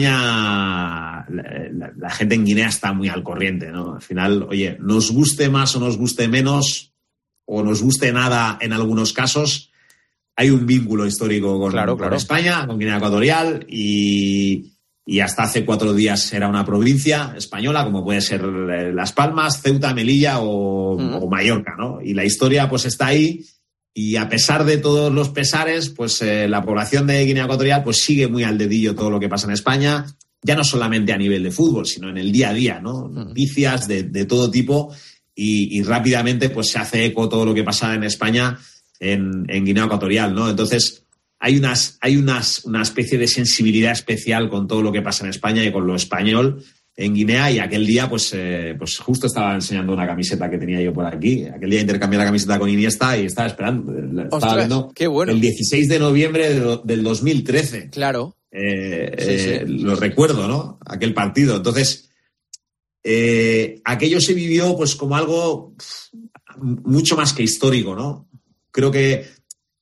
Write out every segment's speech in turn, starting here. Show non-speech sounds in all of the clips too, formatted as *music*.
la, la, gente en Guinea está muy al corriente, ¿no? Al final, oye, nos guste más o nos guste menos, o nos guste nada en algunos casos, hay un vínculo histórico con, con España, con Guinea Ecuatorial, y, y, hasta hace cuatro días era una provincia española, como puede ser eh, Las Palmas, Ceuta, Melilla o, o Mallorca, ¿no? Y la historia pues está ahí y a pesar de todos los pesares, pues eh, la población de Guinea Ecuatorial pues sigue muy al dedillo todo lo que pasa en España, ya no solamente a nivel de fútbol, sino en el día a día, ¿no? Mm. Noticias de, todo tipo y, rápidamente pues se hace eco todo lo que pasa en España en, en Guinea Ecuatorial, ¿no? Entonces hay, unas, hay unas, una especie de sensibilidad especial con todo lo que pasa en España y con lo español en Guinea y aquel día, pues, eh, pues justo estaba enseñando una camiseta que tenía yo por aquí. Aquel día intercambié la camiseta con Iniesta y estaba esperando. Estaba viendo qué bueno. el 16 de noviembre del 2013. Claro. Eh, eh, lo recuerdo, ¿no? Aquel partido. Entonces, aquello se vivió pues como algo mucho más que histórico, ¿no? Creo que,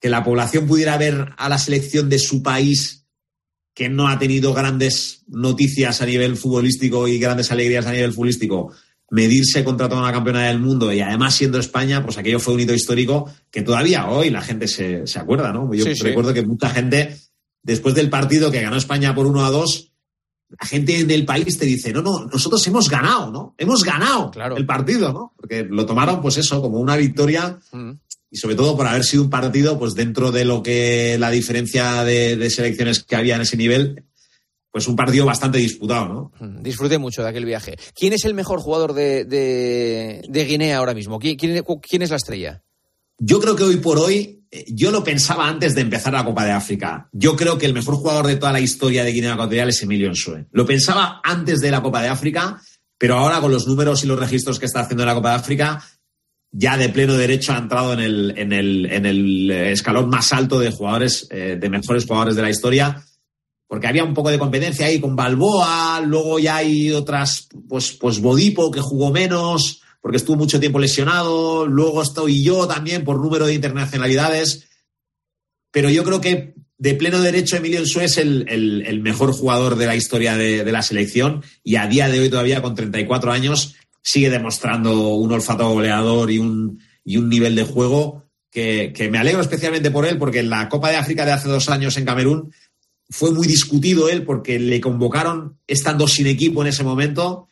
que la población pudiera ver a la selección de su país que no ha tenido grandes noticias a nivel futbolístico y grandes alegrías a nivel futbolístico, medirse contra toda una campeona del mundo y además siendo España, pues aquello fue un hito histórico que todavía hoy la gente se, acuerda, ¿no? Yo recuerdo que mucha gente, después del partido que ganó España por 1 a 2, la gente del país te dice, no, no, nosotros hemos ganado, ¿no? Hemos ganado el partido, ¿no? Porque lo tomaron, pues eso, como una victoria mm y sobre todo por haber sido un partido, pues dentro de lo que la diferencia de, selecciones que había en ese nivel, pues un partido bastante disputado, ¿no? Mm, disfruté mucho de aquel viaje. ¿Quién es el mejor jugador de, Guinea ahora mismo? ¿Quién, quién, es la estrella? Yo creo que hoy por hoy, eh, yo lo pensaba antes de empezar la Copa de África. Yo creo que el mejor jugador de toda la historia de Guinea Ecuatorial es Emilio Ensue. Lo pensaba antes de la Copa de África, pero ahora con los números y los registros que está haciendo la Copa de África, ya de pleno derecho ha entrado en el, en el, en el escalón más alto de jugadores, eh, de mejores jugadores de la historia, porque había un poco de competencia ahí con Balboa, luego ya hay otras, pues, pues Bodipo que jugó menos, porque estuvo mucho tiempo lesionado, luego estoy yo también por número de internacionalidades, pero yo creo que de pleno derecho Emilio Ensue es el, el, mejor jugador de la historia de, de la selección y a día de hoy todavía con 34 años sigue demostrando un olfato goleador y un, y un nivel de juego que, me alegro especialmente por él, porque en la Copa de África de hace dos años en Camerún fue muy discutido él porque le convocaron estando sin equipo en ese momento.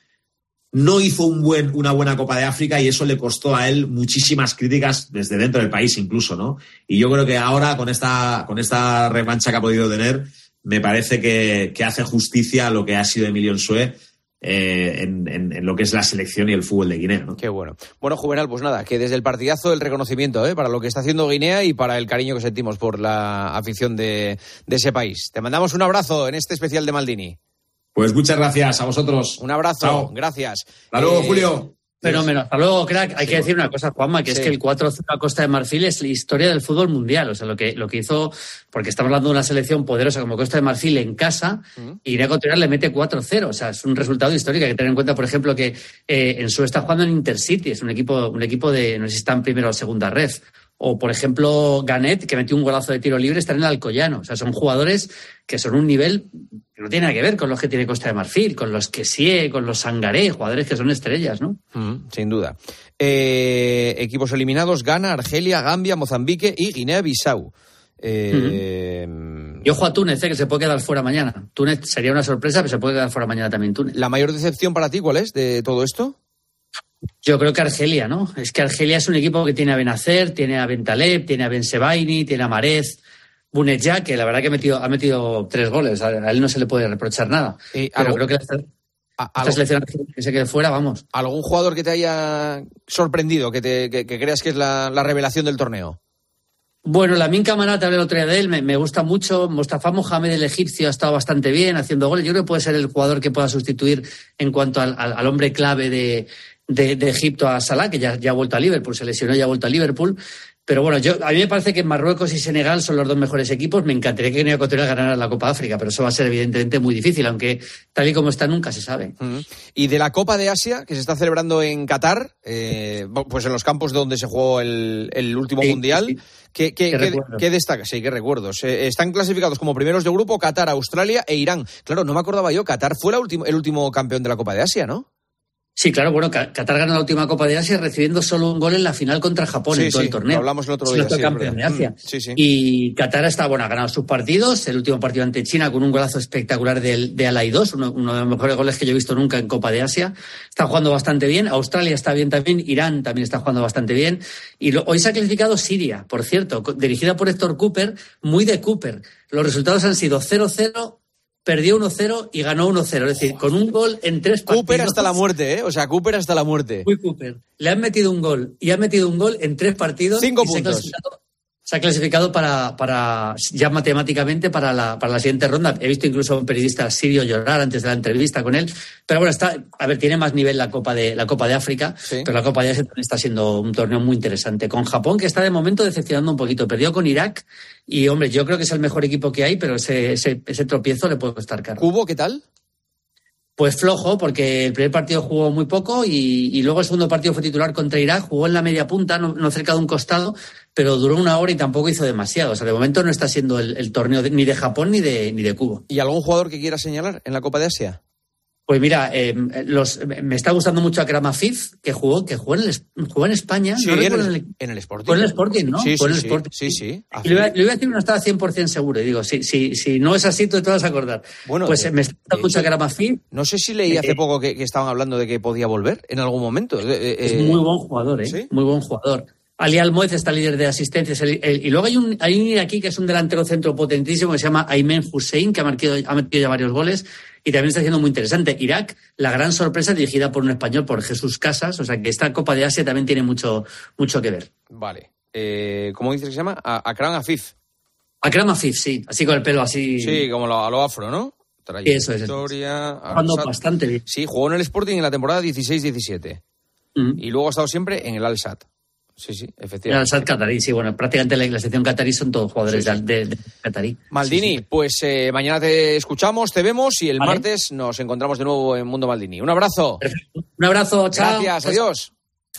No hizo un buen, una buena Copa de África y eso le costó a él muchísimas críticas desde dentro del país incluso, ¿no? Y yo creo que ahora con esta, con esta revancha que ha podido tener, me parece que, que hace justicia a lo que ha sido Emilio Ensue eh, en, lo que es la selección y el fútbol de Guinea. Qué bueno. Bueno, Juvenal, pues nada, que desde el partidazo el reconocimiento ¿eh? para lo que está haciendo Guinea y para el cariño que sentimos por la afición de, ese país. Te mandamos un abrazo en este especial de Maldini. Pues muchas gracias a vosotros. Un abrazo, gracias. Hasta luego, eh, Julio. Fenómeno. Hasta luego, crack. Hay que decir una cosa, Juanma, que es que el 4-0 a Costa de Marfil es la historia del fútbol mundial. O sea, lo que, lo que hizo, porque estamos hablando de una selección poderosa como Costa de Marfil en casa, y Guinea Ecuatorial le mete 4-0. O sea, es un resultado histórico. Hay que tener en cuenta, por ejemplo, que eh, en su está jugando en Intercity. Es un equipo, un equipo de, no sé si están primero o segunda red. O, por ejemplo, Ganet, que metió un golazo de tiro libre, está en el Alcoyano. O sea, son jugadores que son un nivel que no tiene nada que ver con los que tiene Costa de Marfil, con los que sí, con los Sangaré, jugadores que son estrellas, ¿no? Mm, sin duda. Eh, equipos eliminados, Ghana, Argelia, Gambia, Mozambique y Guinea-Bissau. Eh, Y ojo a Túnez, eh, que se puede quedar fuera mañana. Túnez sería una sorpresa, pero se puede quedar fuera mañana también Túnez. ¿La mayor decepción para ti cuál es de todo esto? Yo creo que Argelia, ¿no? Es que Argelia es un equipo que tiene a Benacer, tiene a Bentaleb, tiene a Bensebaini, tiene a Marez, Buneja, que la verdad que ha metido, ha metido tres goles. A él no se le puede reprochar nada. Pero creo que esta, selección que se quede fuera, vamos. ¿Algún jugador que te haya sorprendido, que, te, que, creas que es la, revelación del torneo? Bueno, la Minca Manat, hablé el otro día de él, me, gusta mucho. Mustafa Mohamed, el egipcio, ha estado bastante bien haciendo goles. Yo creo que puede ser el jugador que pueda sustituir en cuanto al hombre clave de, de, Egipto a Salah, que ya, ya ha vuelto a Liverpool, se lesionó y ha vuelto a Liverpool. Pero bueno, yo, a mí me parece que Marruecos y Senegal son los dos mejores equipos. Me encantaría que Guinea Ecuatorial ganara la Copa África, pero eso va a ser evidentemente muy difícil, aunque tal y como está nunca se sabe. Y de la Copa de Asia, que se está celebrando en Qatar, eh, pues en los campos donde se jugó el, último Mundial, ¿qué, qué, destaca? Sí, qué recuerdos. Eh, están clasificados como primeros de grupo Qatar, Australia e Irán. Claro, no me acordaba yo, Qatar fue la el último campeón de la Copa de Asia, ¿no? Sí, claro, bueno, Qatar ganó la última Copa de Asia recibiendo solo un gol en la final contra Japón en todo el torneo. Lo hablamos el otro día. Sí, campeón de Asia. Mm, y Qatar está, bueno, ha ganado sus partidos. El último partido ante China con un golazo espectacular de, de Alay 2, uno, de los mejores goles que yo he visto nunca en Copa de Asia. Está jugando bastante bien. Australia está bien también. Irán también está jugando bastante bien. Y hoy se ha clasificado Siria, por cierto, dirigida por Héctor Cooper, muy de Cooper. Los resultados han sido 0-0, perdió 1-0 y ganó 1-0. Es decir, con un gol en tres partidos. Cooper hasta la muerte, ¿eh? O sea, Cooper hasta la muerte. Muy Cooper. Le han metido un gol y ha metido un gol en tres partidos. Cinco puntos se ha clasificado para, para ya matemáticamente para la, para la siguiente ronda. He visto incluso a un periodista sirio llorar antes de la entrevista con él. Pero bueno, está, a ver, tiene más nivel la Copa de, la Copa de África, pero la Copa de Asia está siendo un torneo muy interesante. Con Japón, que está de momento decepcionando un poquito. Perdió con Irak y, hombre, yo creo que es el mejor equipo que hay, pero ese, ese, ese tropiezo le puede costar caro. ¿Cubo qué tal? Pues flojo, porque el primer partido jugó muy poco y, luego el segundo partido fue titular contra Irak, jugó en la media punta, no, cerca de un costado, pero duró una hora y tampoco hizo demasiado. O sea, de momento no está siendo el, torneo ni de Japón ni de, ni de Cuba. ¿Y algún jugador que quiera señalar en la Copa de Asia? Pues mira, eh, los, me está gustando mucho Akram Afif, que jugó, que jugó en, jugó en España. Sí, en, el, en, el, Sporting. Fue en el Sporting, ¿no? Sí, sí, en el Sporting. sí, sí. Le iba, a decir, no estaba 100% seguro. Y digo, si, si, si no es así, tú te vas a acordar. Bueno, pues me está gustando mucho Akram Afif. No sé si leí hace eh, poco que, estaban hablando de que podía volver en algún momento. Eh, es muy buen jugador, ¿eh? Muy buen jugador. Ali Almoez está líder de asistencias. y luego hay un, hay un iraquí que es un delantero centro potentísimo que se llama Aymen Hussein, que ha metido, ha metido ya varios goles y también está siendo muy interesante. Irak, la gran sorpresa dirigida por un español, por Jesús Casas, o sea que esta Copa de Asia también tiene mucho, mucho que ver. Vale. Eh, ¿Cómo dices que se llama? Akram Afif. Akram Afif, sí, así con el pelo así. Sí, como a lo afro, ¿no? Eso es. Jugando bastante bien. Sí, jugó en el Sporting en la temporada 16-17. Y luego ha estado siempre en el Al-Sad. Sí, sí, efectivamente. El Qatarí, sí, bueno, prácticamente la, la sección Qatarí son todos jugadores De, de, Qatarí. Maldini, pues eh, mañana te escuchamos, te vemos y el martes nos encontramos de nuevo en Mundo Maldini. Un abrazo. Un abrazo, chao. Gracias, adiós.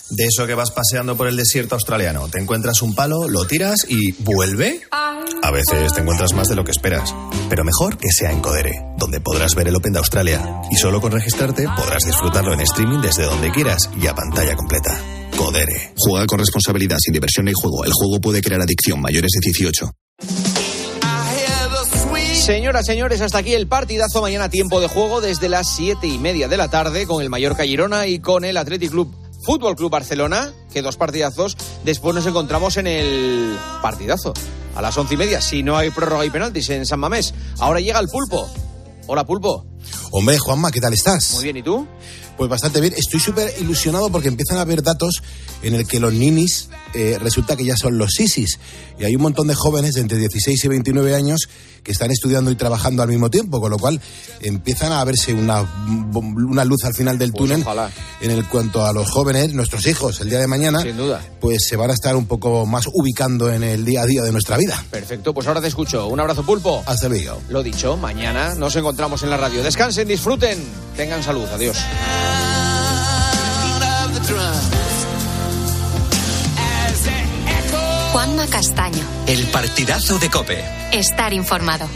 De eso que vas paseando por el desierto australiano, te encuentras un palo, lo tiras y ¿vuelve? A veces te encuentras más de lo que esperas, pero mejor que sea en Codere, donde podrás ver el Open de Australia y solo con registrarte podrás disfrutarlo en streaming desde donde quieras y a pantalla completa. Codere. Juega con responsabilidad, sin diversión ni juego. El juego puede crear adicción. Mayores de 18. Señoras, señores, hasta aquí el partidazo. Mañana tiempo de juego desde las siete y media de la tarde con el Mallorca Girona y con el Athletic Club Fútbol Club Barcelona, que dos partidazos. Después nos encontramos en el partidazo a las once y media, si no hay prórroga y penaltis en San Mamés. Ahora llega el pulpo. Hola, pulpo. Hombre, Juanma, ¿qué tal estás? Muy bien, ¿y tú? Pues bastante bien. Estoy súper ilusionado porque empiezan a haber datos en el que los ninis eh, resulta que ya son los sisis. Y hay un montón de jóvenes de entre 16 y 29 años que están estudiando y trabajando al mismo tiempo, con lo cual empiezan a verse una, una luz al final del pues túnel en el cuanto a los jóvenes, nuestros hijos, el día de mañana, Sin duda. pues se van a estar un poco más ubicando en el día a día de nuestra vida. Perfecto, pues ahora te escucho. Un abrazo pulpo. Hasta luego. Lo dicho, mañana nos encontramos en la radio. Descansen, disfruten, tengan salud. Adiós. Juanma Castaño. El partidazo de Cope. Estar informado.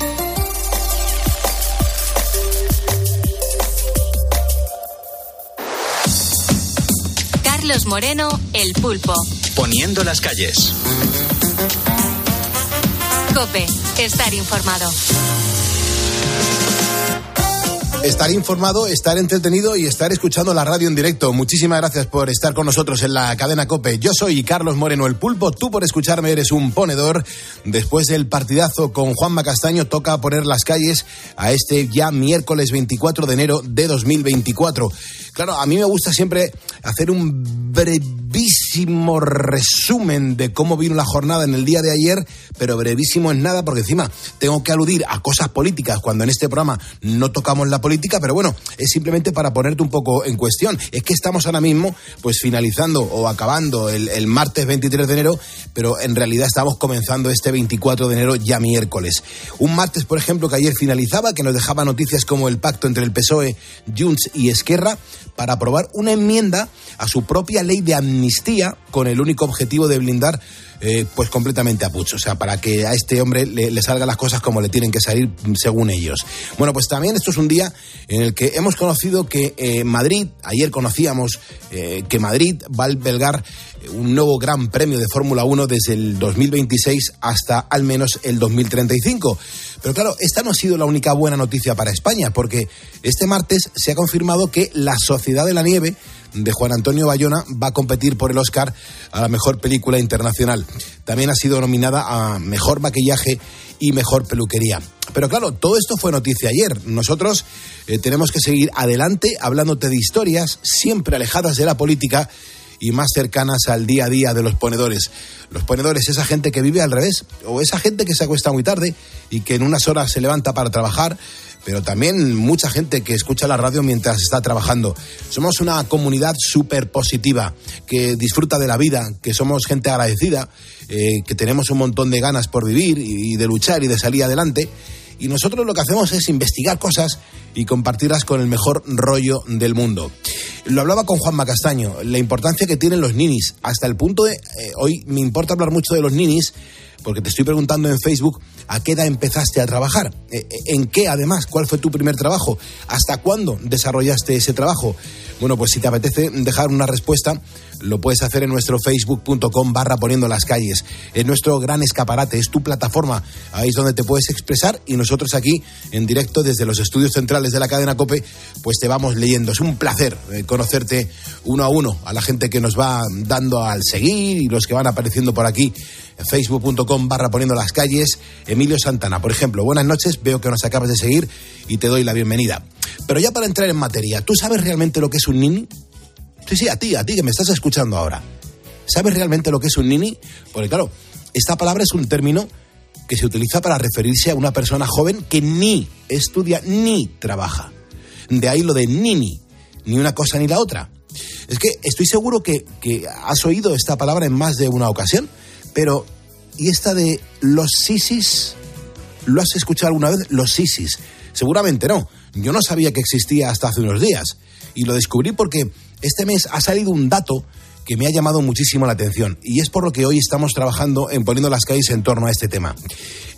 Carlos Moreno, El Pulpo. Poniendo las calles. Cope, estar informado estar informado, estar entretenido y estar escuchando la radio en directo. Muchísimas gracias por estar con nosotros en la cadena Cope. Yo soy Carlos Moreno el Pulpo, tú por escucharme eres un ponedor. Después del partidazo con Juanma Castaño toca poner las calles a este ya miércoles 24 de enero de 2024. Claro, a mí me gusta siempre hacer un brevísimo resumen de cómo vino la jornada en el día de ayer, pero brevísimo en nada porque encima tengo que aludir a cosas políticas cuando en este programa no tocamos la política pero bueno, es simplemente para ponerte un poco en cuestión. Es que estamos ahora mismo, pues finalizando o acabando el, el martes 23 de enero, pero en realidad estamos comenzando este 24 de enero ya miércoles. Un martes, por ejemplo, que ayer finalizaba, que nos dejaba noticias como el pacto entre el PSOE, Junts y Esquerra para aprobar una enmienda a su propia ley de amnistía con el único objetivo de blindar eh, pues completamente a Puch, o sea, para que a este hombre le, salgan las cosas como le tienen que salir según ellos. Bueno, pues también esto es un día en el que hemos conocido que eh, Madrid, ayer conocíamos eh, que Madrid va a albergar un nuevo gran premio de Fórmula 1 desde el 2026 hasta al menos el 2035. Pero claro, esta no ha sido la única buena noticia para España, porque este martes se ha confirmado que La Sociedad de la Nieve de Juan Antonio Bayona va a competir por el Oscar a la mejor película internacional. También ha sido nominada a mejor maquillaje y mejor peluquería. Pero claro, todo esto fue noticia ayer. Nosotros eh, tenemos que seguir adelante hablándote de historias siempre alejadas de la política y más cercanas al día a día de los ponedores. Los ponedores, esa gente que vive al revés, o esa gente que se acuesta muy tarde y que en unas horas se levanta para trabajar, pero también mucha gente que escucha la radio mientras está trabajando. Somos una comunidad súper positiva, que disfruta de la vida, que somos gente agradecida, eh, que tenemos un montón de ganas por vivir y de luchar y de salir adelante. Y nosotros lo que hacemos es investigar cosas y compartirlas con el mejor rollo del mundo. Lo hablaba con Juan Macastaño, la importancia que tienen los ninis, hasta el punto de, eh, hoy me importa hablar mucho de los ninis, porque te estoy preguntando en Facebook a qué edad empezaste a trabajar, eh, eh, en qué además, cuál fue tu primer trabajo, hasta cuándo desarrollaste ese trabajo. Bueno, pues si te apetece dejar una respuesta, lo puedes hacer en nuestro facebook.com barra poniendo las calles. Es nuestro gran escaparate, es tu plataforma. Ahí es donde te puedes expresar y nosotros aquí, en directo desde los estudios centrales de la cadena COPE, pues te vamos leyendo. Es un placer eh, conocerte uno a uno, a la gente que nos va dando al seguir y los que van apareciendo por aquí facebook.com barra poniendo las calles. Emilio Santana, por ejemplo, buenas noches, veo que nos acabas de seguir y te doy la bienvenida. Pero ya para entrar en materia, ¿tú sabes realmente lo que es un nini? Sí, sí, a ti, a ti que me estás escuchando ahora. ¿Sabes realmente lo que es un nini? Porque claro, esta palabra es un término que se utiliza para referirse a una persona joven que ni estudia ni trabaja. De ahí lo de nini, ni una cosa ni la otra. Es que estoy seguro que, que has oído esta palabra en más de una ocasión. Pero, ¿y esta de los sisis? ¿Lo has escuchado alguna vez? Los sisis. Seguramente no. Yo no sabía que existía hasta hace unos días. Y lo descubrí porque este mes ha salido un dato que me ha llamado muchísimo la atención. Y es por lo que hoy estamos trabajando en poniendo las calles en torno a este tema.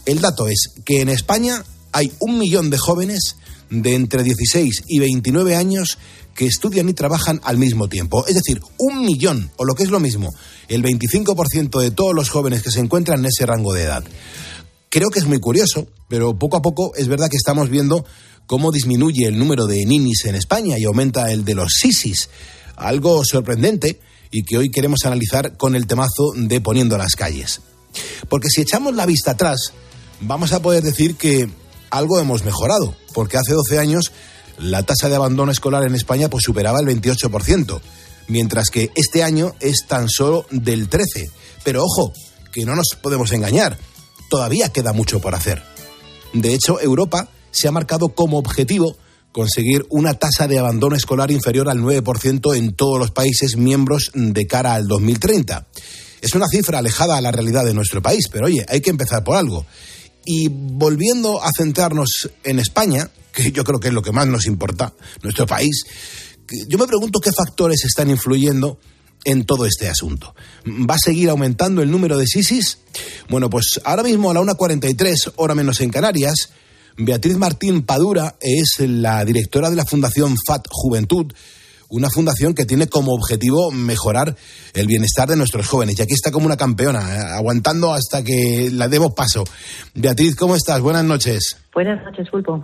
El dato es que en España hay un millón de jóvenes de entre 16 y 29 años que estudian y trabajan al mismo tiempo. Es decir, un millón, o lo que es lo mismo, el 25% de todos los jóvenes que se encuentran en ese rango de edad. Creo que es muy curioso, pero poco a poco es verdad que estamos viendo cómo disminuye el número de ninis en España y aumenta el de los sisis. Algo sorprendente y que hoy queremos analizar con el temazo de Poniendo las calles. Porque si echamos la vista atrás, vamos a poder decir que algo hemos mejorado, porque hace 12 años la tasa de abandono escolar en España pues superaba el 28%, mientras que este año es tan solo del 13%. Pero ojo, que no nos podemos engañar, todavía queda mucho por hacer. De hecho, Europa se ha marcado como objetivo conseguir una tasa de abandono escolar inferior al 9% en todos los países miembros de cara al 2030. Es una cifra alejada a la realidad de nuestro país, pero oye, hay que empezar por algo. Y volviendo a centrarnos en España, que yo creo que es lo que más nos importa, nuestro país, yo me pregunto qué factores están influyendo en todo este asunto. ¿Va a seguir aumentando el número de SISIS? Bueno, pues ahora mismo a la 1.43, hora menos en Canarias, Beatriz Martín Padura es la directora de la Fundación FAT Juventud, una fundación que tiene como objetivo mejorar el bienestar de nuestros jóvenes. Y aquí está como una campeona, eh, aguantando hasta que la demos paso. Beatriz, ¿cómo estás? Buenas noches. Buenas noches, Pulpo.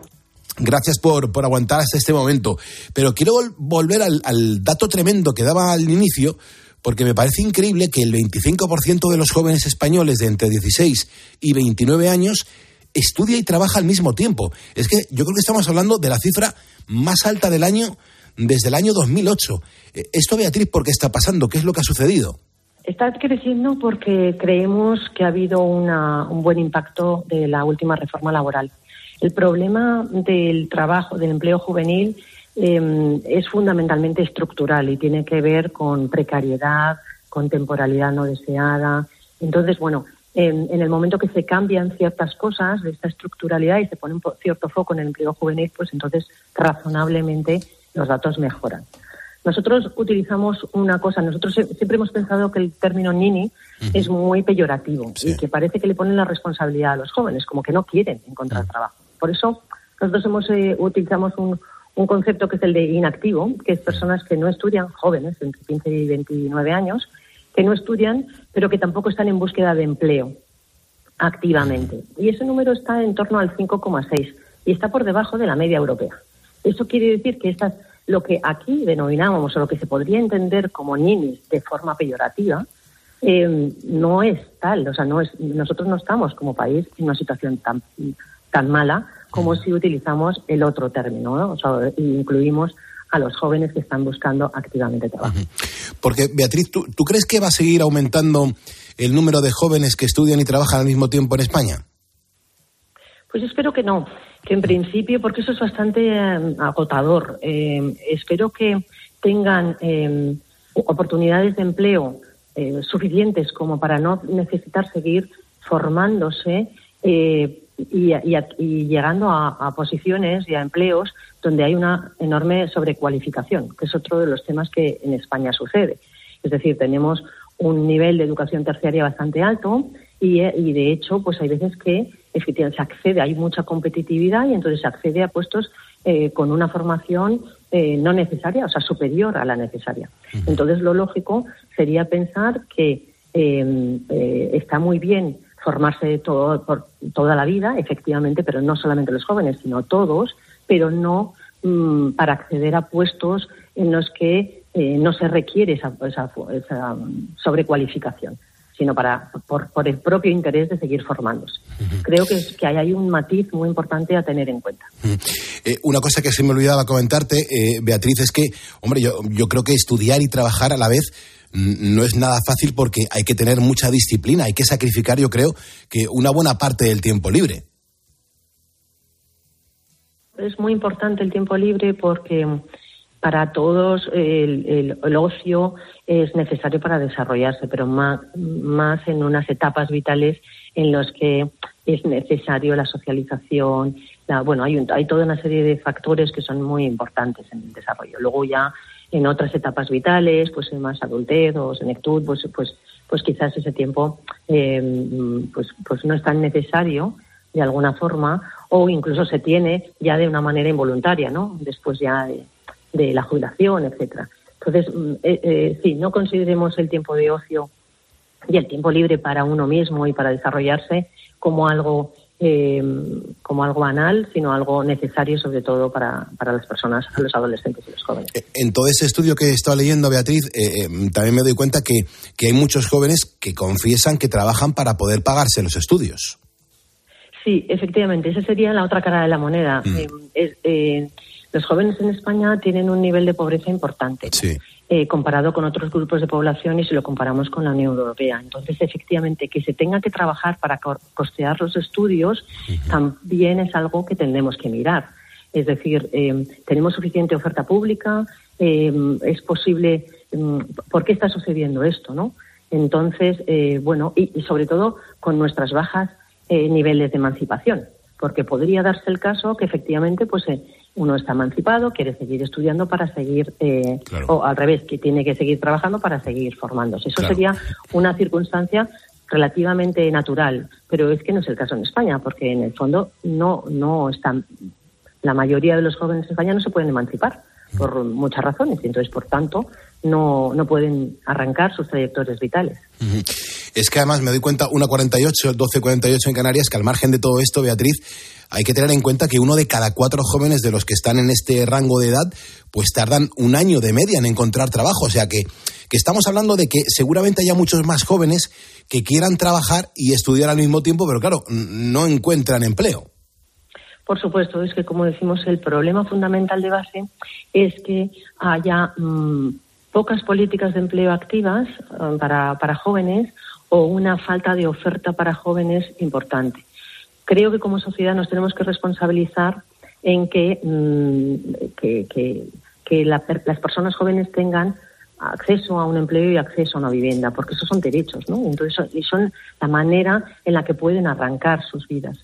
Gracias por, por aguantar hasta este momento. Pero quiero volver al, al dato tremendo que daba al inicio, porque me parece increíble que el 25% de los jóvenes españoles de entre 16 y 29 años estudia y trabaja al mismo tiempo. Es que yo creo que estamos hablando de la cifra más alta del año desde el año 2008. Eh, esto, Beatriz, ¿por qué está pasando? ¿Qué es lo que ha sucedido? Está creciendo porque creemos que ha habido un buen impacto de la última reforma laboral El problema del trabajo, del empleo juvenil, em, es fundamentalmente estructural y tiene que ver con precariedad, con temporalidad no deseada. Entonces, bueno, en, el momento que se cambian ciertas cosas de esta estructuralidad y se pone un cierto foco en el empleo juvenil, pues entonces razonablemente los datos mejoran. Nosotros utilizamos una cosa, nosotros siempre hemos pensado que el término nini es muy peyorativo y que parece que le ponen la responsabilidad a los jóvenes, como que no quieren encontrar trabajo. Por eso nosotros hemos, eh, utilizamos un, un concepto que es el de inactivo, que es personas que no estudian, jóvenes, entre 15 y 29 años, que no estudian, pero que tampoco están en búsqueda de empleo activamente. Y ese número está en torno al 5,6 y está por debajo de la media europea. Eso quiere decir que estas, lo que aquí denominamos o lo que se podría entender como ninis de forma peyorativa, eh, no es tal. O sea, no es, nosotros no estamos como país en una situación tan, tan mala como si utilizamos el otro término, ¿no? o sea, incluimos a los jóvenes que están buscando activamente trabajo. Porque, Beatriz, ¿tú, crees que va a seguir aumentando el número de jóvenes que estudian y trabajan al mismo tiempo en España? Pues espero que no, que en principio, porque eso es bastante eh, agotador, eh, espero que tengan eh, oportunidades de empleo suficientes como para no necesitar seguir formándose y, llegando a, posiciones y a empleos donde hay una enorme sobrecualificación, que es otro de los temas que en España sucede. Es decir, tenemos un nivel de educación terciaria bastante alto y, de hecho, pues hay veces que efectivamente se accede, hay mucha competitividad y entonces se accede a puestos eh, con una formación eh, no necesaria, o sea, superior a la necesaria. Entonces, lo lógico sería pensar que eh, está muy bien formarse todo, por toda la vida, efectivamente, pero no solamente los jóvenes, sino todos, pero no mm, para acceder a puestos en los que eh, no se requiere esa, esa, sobrecualificación sino para por, por, el propio interés de seguir formándose. Creo que, que hay un matiz muy importante a tener en cuenta. Eh, una cosa que se me olvidaba comentarte, eh, Beatriz, es que, hombre, yo, yo creo que estudiar y trabajar a la vez no es nada fácil porque hay que tener mucha disciplina, hay que sacrificar, yo creo, que una buena parte del tiempo libre. Es muy importante el tiempo libre porque para todos el, ocio es necesario para desarrollarse, pero más, en unas etapas vitales en las que es necesario la socialización. bueno, hay, hay toda una serie de factores que son muy importantes en el desarrollo. Luego ya en otras etapas vitales, pues en más adultez o senectud, pues, pues, pues quizás ese tiempo em, pues, pues no es tan necesario de alguna forma o incluso se tiene ya de una manera involuntaria, ¿no? Después ya la jubilación, etcétera. Entonces, mm, eh, eh, sí, no consideremos el tiempo de ocio y el tiempo libre para uno mismo y para desarrollarse como algo eh, como algo banal, sino algo necesario sobre todo para, para, las personas, los adolescentes y los jóvenes. Eh, en todo ese estudio que he estado leyendo, Beatriz, eh, también me doy cuenta que, que hay muchos jóvenes que confiesan que trabajan para poder pagarse los estudios. Sí, efectivamente, esa sería la otra cara de la moneda. Mm. Los jóvenes en España tienen un nivel de pobreza importante. Sí. Eh, comparado con otros grupos de población y si lo comparamos con la Unión Europea. Entonces, efectivamente, que se tenga que trabajar para costear los estudios también es algo que tendremos que mirar. Es decir, eh, tenemos suficiente oferta pública, eh, es posible. Mm, ¿Por qué está sucediendo esto, no? Entonces, bueno, y, y, sobre todo con nuestras bajas niveles de emancipación, porque podría darse el caso que efectivamente, pues uno está emancipado, quiere seguir estudiando para seguir, eh, o al revés, que tiene que seguir trabajando para seguir formándose. Eso sería una circunstancia relativamente natural, pero es que no es el caso en España, porque en el fondo no, no están, la mayoría de los jóvenes en España no se pueden emancipar por muchas razones, y entonces, por tanto, no, no pueden arrancar sus trayectorias vitales. Es que además me doy cuenta, 1.48, 12.48 en Canarias, que al margen de todo esto, Beatriz, hay que tener en cuenta que uno de cada cuatro jóvenes de los que están en este rango de edad, pues tardan un año de media en encontrar trabajo. O sea que, que estamos hablando de que seguramente haya muchos más jóvenes que quieran trabajar y estudiar al mismo tiempo, pero claro, no encuentran empleo. Por supuesto, es que como decimos, el problema fundamental de base es que haya mm, pocas políticas de empleo activas mm, para, para jóvenes o una falta de oferta para jóvenes importante. creo que como sociedad nos tenemos que responsabilizar en que, mm, que, las personas jóvenes tengan acceso a un empleo y acceso a una vivienda, porque esos son derechos, ¿no? Entonces, y son la manera en la que pueden arrancar sus vidas.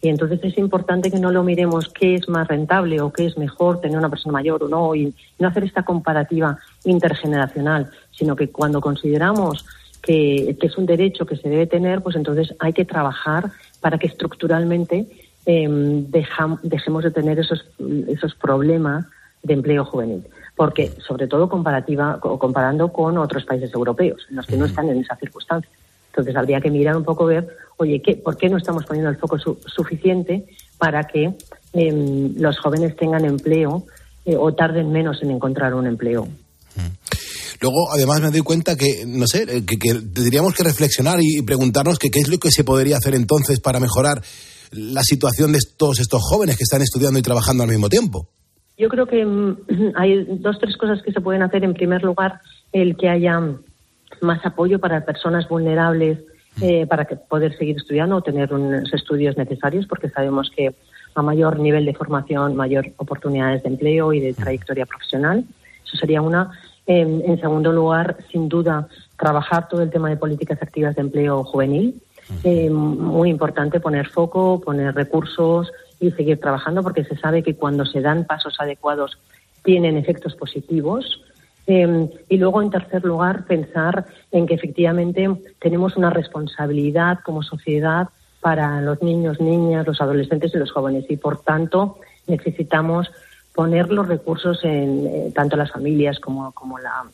Y entonces es importante que no lo miremos qué es más rentable o qué es mejor tener una persona mayor o no, y no hacer esta comparativa intergeneracional, sino que cuando consideramos que, es un derecho que se debe tener, pues entonces hay que trabajar para que estructuralmente em, dejemos de tener esos, esos problemas de empleo juvenil. Porque, sobre todo, comparativa, comparando con otros países europeos, en los que no están en esa circunstancia. Entonces, habría que mirar un poco, ver, oye, ¿qué, ¿por qué no estamos poniendo el foco suficiente para que em, los jóvenes tengan empleo eh, o tarden menos en encontrar un empleo? Luego, además, me doy cuenta que, no sé, eh, que, tendríamos que reflexionar y preguntarnos que qué es lo que se podría hacer entonces para mejorar la situación de todos estos jóvenes que están estudiando y trabajando al mismo tiempo. Yo creo que mm, *clears throat* hay dos, tres cosas que se pueden hacer. En primer lugar, el que haya más apoyo para personas vulnerables eh, para que poder seguir estudiando o tener unos estudios necesarios, porque sabemos que a mayor nivel de formación, mayor oportunidades de empleo y de trayectoria profesional. Eso sería una. En segundo lugar, sin duda, trabajar todo el tema de políticas activas de empleo juvenil. Eh, muy importante poner foco, poner recursos y seguir trabajando porque se sabe que cuando se dan pasos adecuados tienen efectos positivos. Eh, y luego, en tercer lugar, pensar en que efectivamente tenemos una responsabilidad como sociedad para los niños, niñas, los adolescentes y los jóvenes. Y, por tanto, necesitamos poner los recursos en eh, tanto las familias como, como la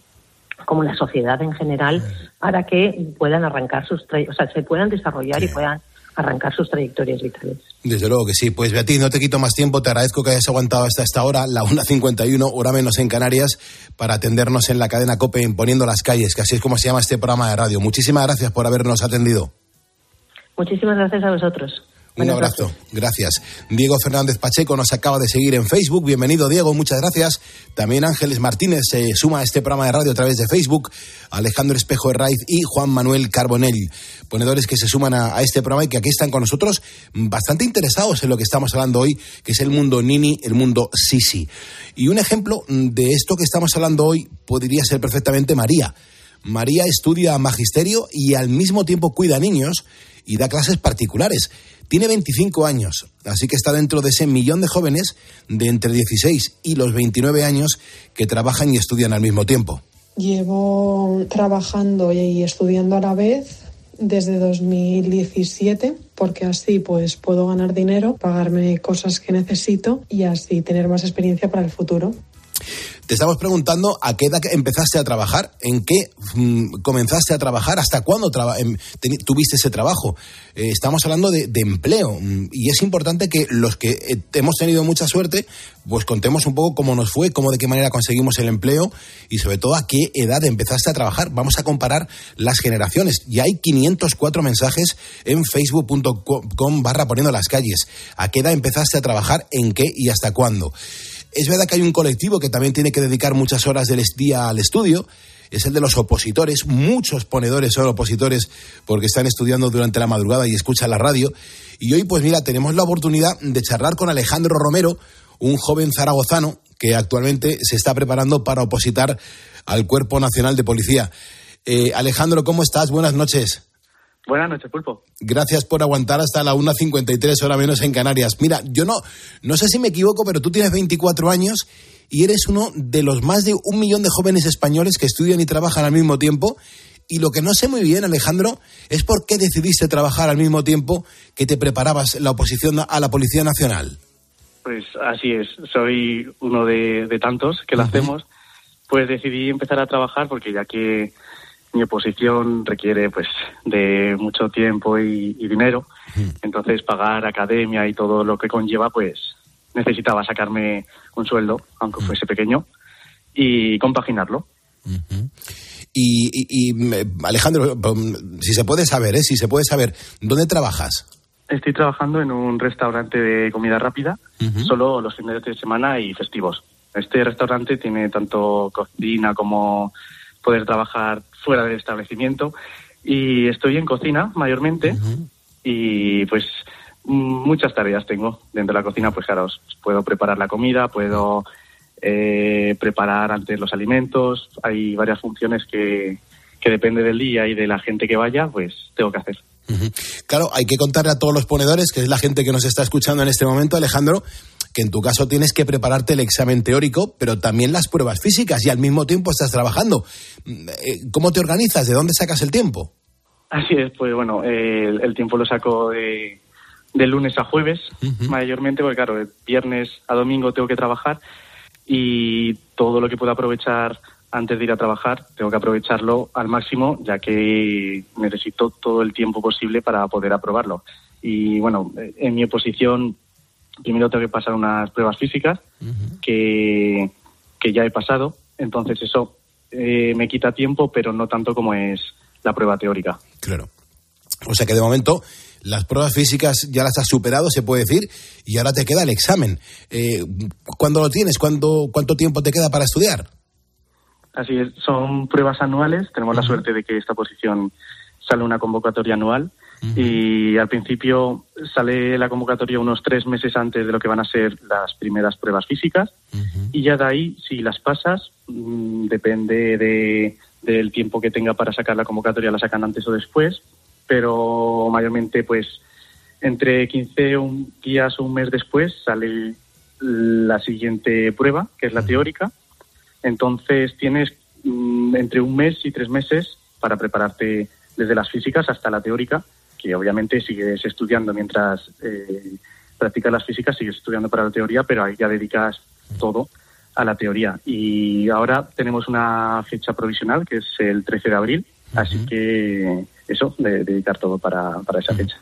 como la sociedad en general para que puedan arrancar sus o sea, se puedan desarrollar y puedan arrancar sus trayectorias vitales. Desde luego que sí. Pues Beatriz, no te quito más tiempo. Te agradezco que hayas aguantado hasta esta hora, la 1.51, hora menos en Canarias, para atendernos en la cadena COPE Poniendo las Calles, que así es como se llama este programa de radio. Muchísimas gracias por habernos atendido. Muchísimas gracias a vosotros. Un abrazo. Gracias. Diego Fernández Pacheco nos acaba de seguir en Facebook. Bienvenido, Diego. Muchas gracias. También Ángeles Martínez se suma a este programa de radio a través de Facebook. Alejandro Espejo Herraiz y Juan Manuel Carbonell. Ponedores que se suman a, este programa y que aquí están con nosotros bastante interesados en lo que estamos hablando hoy, que es el mundo Nini, el mundo Sisi. Y un ejemplo de esto que estamos hablando hoy podría ser perfectamente María. María estudia magisterio y al mismo tiempo cuida niños y da clases particulares. Tiene 25 años, así que está dentro de ese millón de jóvenes de entre 16 y los 29 años que trabajan y estudian al mismo tiempo. Llevo trabajando y estudiando a la vez desde 2017 porque así pues puedo ganar dinero, pagarme cosas que necesito y así tener más experiencia para el futuro. Te estamos preguntando a qué edad empezaste a trabajar, en qué mm, comenzaste a trabajar, hasta cuándo em, tuviste ese trabajo. Eh, estamos hablando de, empleo mm, y es importante que los que eh, hemos tenido mucha suerte, pues contemos un poco cómo nos fue, cómo de qué manera conseguimos el empleo y sobre todo a qué edad empezaste a trabajar. Vamos a comparar las generaciones. Y hay 504 mensajes en facebook.com barra poniendo las calles. ¿A qué edad empezaste a trabajar? ¿En qué y hasta cuándo? Es verdad que hay un colectivo que también tiene que dedicar muchas horas del día al estudio, es el de los opositores. Muchos ponedores son opositores porque están estudiando durante la madrugada y escuchan la radio. Y hoy, pues mira, tenemos la oportunidad de charlar con Alejandro Romero, un joven zaragozano que actualmente se está preparando para opositar al Cuerpo Nacional de Policía. Eh, Alejandro, ¿cómo estás? Buenas noches. Buenas noches, Pulpo. Gracias por aguantar hasta la 1.53 hora menos en Canarias. Mira, yo no, no sé si me equivoco, pero tú tienes 24 años y eres uno de los más de un millón de jóvenes españoles que estudian y trabajan al mismo tiempo. Y lo que no sé muy bien, Alejandro, es por qué decidiste trabajar al mismo tiempo que te preparabas la oposición a la Policía Nacional. Pues así es, soy uno de, tantos que lo hacemos. Pues decidí empezar a trabajar porque ya que mi oposición requiere pues de mucho tiempo y, dinero, entonces pagar academia y todo lo que conlleva pues necesitaba sacarme un sueldo, aunque fuese pequeño, y compaginarlo. y, Alejandro, si se puede saber, ¿eh? si se puede saber, ¿dónde trabajas? Estoy trabajando en un restaurante de comida rápida, solo los fines de semana y festivos. Este restaurante tiene tanto cocina como poder trabajar fuera del establecimiento. Y estoy en cocina mayormente. Y pues muchas tareas tengo dentro de la cocina, pues claro, puedo preparar la comida, puedo eh, preparar antes los alimentos, hay varias funciones que, que depende del día y de la gente que vaya, pues tengo que hacer. Claro, hay que contarle a todos los ponedores, que es la gente que nos está escuchando en este momento, Alejandro, que en tu caso tienes que prepararte el examen teórico, pero también las pruebas físicas y al mismo tiempo estás trabajando. Mm, eh, ¿Cómo te organizas? ¿De dónde sacas el tiempo? Así es, pues bueno, el, el tiempo lo saco de, de lunes a jueves, mayormente, porque claro, de viernes a domingo tengo que trabajar y todo lo que pueda aprovechar antes de ir a trabajar, tengo que aprovecharlo al máximo, ya que necesito todo el tiempo posible para poder aprobarlo. Y bueno, en mi oposición, primero tengo que pasar unas pruebas físicas que, que ya he pasado, entonces eso eh, me quita tiempo, pero no tanto como es la prueba teórica. Claro. O sea que de momento las pruebas físicas ya las has superado, se puede decir, y ahora te queda el examen. Eh, ¿Cuándo lo tienes? ¿Cuándo, ¿Cuánto tiempo te queda para estudiar? Así es, son pruebas anuales. Tenemos la suerte de que esta posición sale una convocatoria anual y al principio sale la convocatoria unos tres meses antes de lo que van a ser las primeras pruebas físicas. Y ya de ahí, si las pasas, mm, depende de, del tiempo que tenga para sacar la convocatoria, la sacan antes o después, pero mayormente pues entre 15 un, días o un mes después sale la siguiente prueba, que es la teórica. Entonces tienes mm, entre un mes y tres meses para prepararte desde las físicas hasta la teórica, que obviamente sigues estudiando mientras eh, practicas las físicas, sigues estudiando para la teoría, pero ahí ya dedicas todo a la teoría. Y ahora tenemos una fecha provisional, que es el 13 de abril, así que eso, de, dedicar todo para, para esa fecha.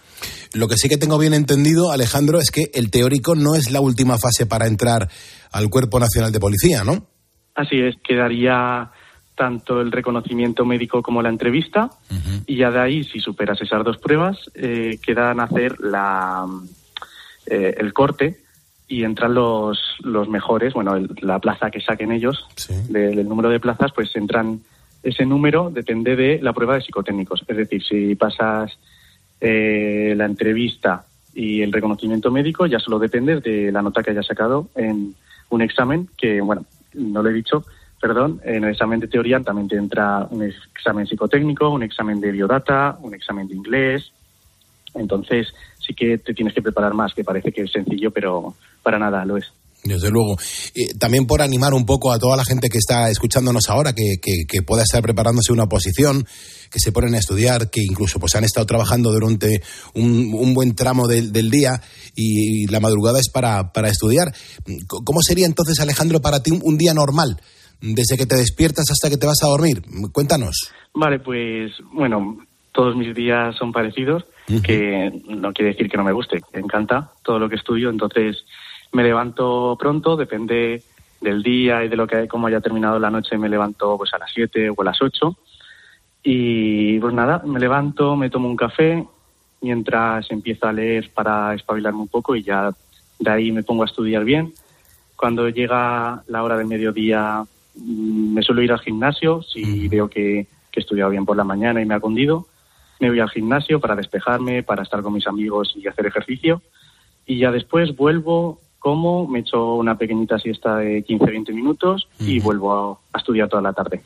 Lo que sí que tengo bien entendido, Alejandro, es que el teórico no es la última fase para entrar al Cuerpo Nacional de Policía, ¿no? Así es, quedaría tanto el reconocimiento médico como la entrevista. Y ya de ahí, si superas esas dos pruebas, eh, quedan hacer la, eh, el corte y entran los, los mejores, bueno, el- la plaza que saquen ellos, del, del número de plazas, pues entran, ese número depende de la prueba de psicotécnicos. Es decir, si pasas eh, la entrevista y el reconocimiento médico, ya solo depende de la nota que hayas sacado en un examen que, bueno, no lo he dicho, perdón, en el examen de teoría también te entra un examen psicotécnico, un examen de biodata, un examen de inglés. Entonces, sí que te tienes que preparar más, que parece que es sencillo, pero para nada lo es. Desde luego. Eh, también por animar un poco a toda la gente que está escuchándonos ahora, que, que- que pueda estar preparándose una oposición, que se ponen a estudiar, que incluso pues han estado trabajando durante un, buen tramo del, del día y, la madrugada es para, para estudiar. ¿Cómo sería entonces, Alejandro, para ti un día normal? Desde que te despiertas hasta que te vas a dormir. Cuéntanos. Vale, pues bueno, todos mis días son parecidos, que no quiere decir que no me guste, me encanta todo lo que estudio, entonces me levanto pronto, depende del día y de lo que cómo haya terminado la noche, me levanto pues a las 7 o a las 8 y pues nada, me levanto, me tomo un café mientras empiezo a leer para espabilarme un poco y ya de ahí me pongo a estudiar bien. Cuando llega la hora del mediodía me suelo ir al gimnasio si veo que, que he estudiado bien por la mañana y me ha cundido. Me voy al gimnasio para despejarme, para estar con mis amigos y hacer ejercicio. Y ya después vuelvo, como, me echo una pequeñita siesta de 15-20 minutos y vuelvo a, a estudiar toda la tarde.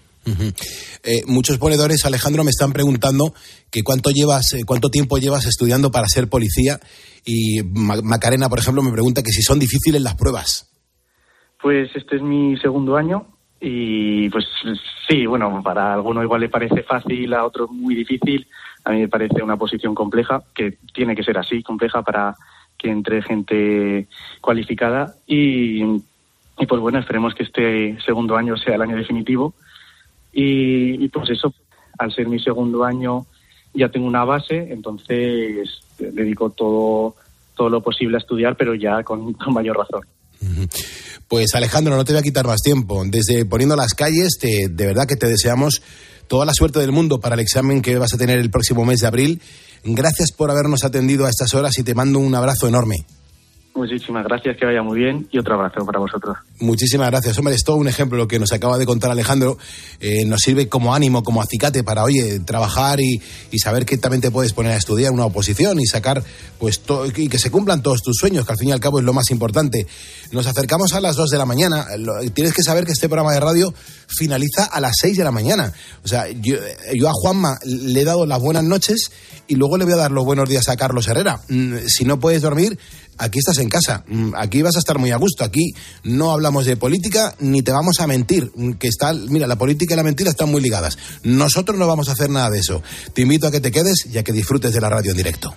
Eh, muchos ponedores, Alejandro, me están preguntando que cuánto llevas, eh, cuánto tiempo llevas estudiando para ser policía y Ma- Macarena, por ejemplo, me pregunta que si son difíciles las pruebas. Pues este es mi segundo año y pues sí, bueno, para alguno igual le parece fácil, a otro muy difícil. A mí me parece una posición compleja, que tiene que ser así, compleja para que entre gente cualificada y, y pues bueno, esperemos que este segundo año sea el año definitivo. Y, y pues eso, al ser mi segundo año ya tengo una base, entonces dedico todo, todo lo posible a estudiar, pero ya con, con mayor razón. Pues Alejandro, no te voy a quitar más tiempo. Desde Poniendo las calles, te- de verdad que te deseamos toda la suerte del mundo para el examen que vas a tener el próximo mes de abril. Gracias por habernos atendido a estas horas y te mando un abrazo enorme. Muchísimas gracias, que vaya muy bien y otro abrazo para vosotros. Muchísimas gracias. Hombre, es todo un ejemplo lo que nos acaba de contar Alejandro. Eh, nos sirve como ánimo, como acicate para, oye, trabajar y, saber que también te puedes poner a estudiar una oposición y sacar, pues, y que se cumplan todos tus sueños, que al fin y al cabo es lo más importante. Nos acercamos a las 2 de la mañana. tienes que saber que este programa de radio finaliza a las 6 de la mañana. O sea, yo, yo a Juanma le he dado las buenas noches y luego le voy a dar los buenos días a Carlos Herrera. Mm, si no puedes dormir, aquí estás en casa, mm, aquí vas a estar muy a gusto, aquí no hablamos de política ni te vamos a mentir, mm, que está, mira, la política y la mentira están muy ligadas. Nosotros no vamos a hacer nada de eso. Te invito a que te quedes y a que disfrutes de la radio en directo.